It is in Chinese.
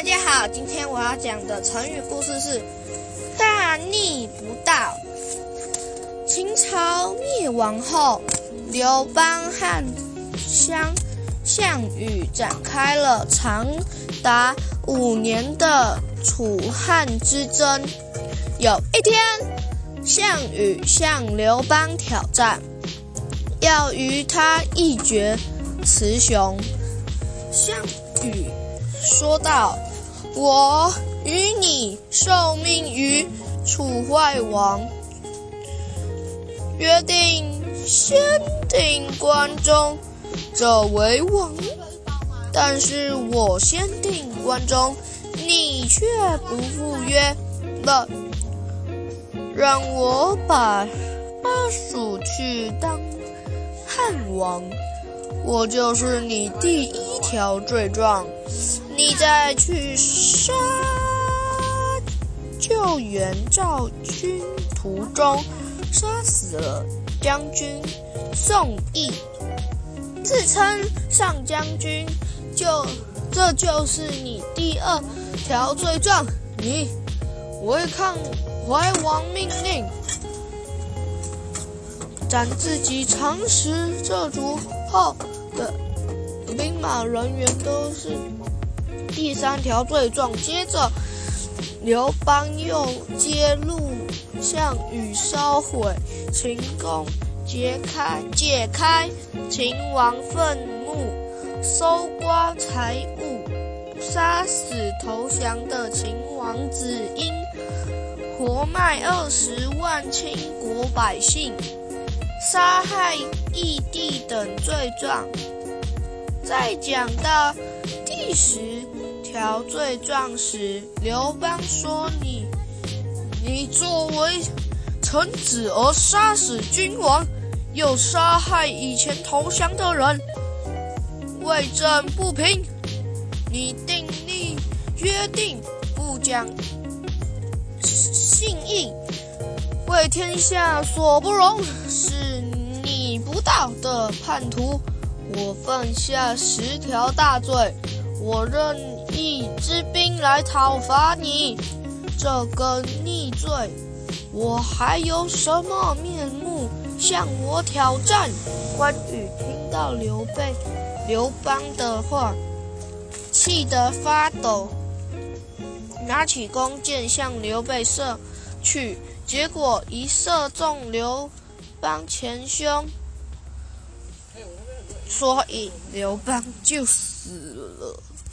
大家好，今天我要讲的成语故事是“大逆不道”。秦朝灭亡后，刘邦和项项羽展开了长达五年的楚汉之争。有一天，项羽向刘邦挑战，要与他一决雌雄。项羽说道。我与你受命于楚怀王，约定先定关中，者为王。但是我先定关中，你却不赴约了，让我把巴蜀去当汉王，我就是你第一条罪状。你在去杀救援赵军途中，杀死了将军宋义，自称上将军，就这就是你第二条罪状。你违抗怀王命令，斩自己长时这族后的兵马人员都是。第三条罪状，接着刘邦又揭露项羽烧毁秦宫，解开解开秦王愤怒，搜刮财物，杀死投降的秦王子婴，活卖二十万秦国百姓，杀害义帝等罪状。再讲到第十。条罪状时，刘邦说：“你，你作为臣子而杀死君王，又杀害以前投降的人，为朕不平。你订立约定，不讲信义，为天下所不容，是你不道的叛徒。我犯下十条大罪。”我任一支兵来讨伐你，这个逆罪，我还有什么面目向我挑战？关羽听到刘备、刘邦的话，气得发抖，拿起弓箭向刘备射去，结果一射中刘邦前胸，所以刘邦就死了。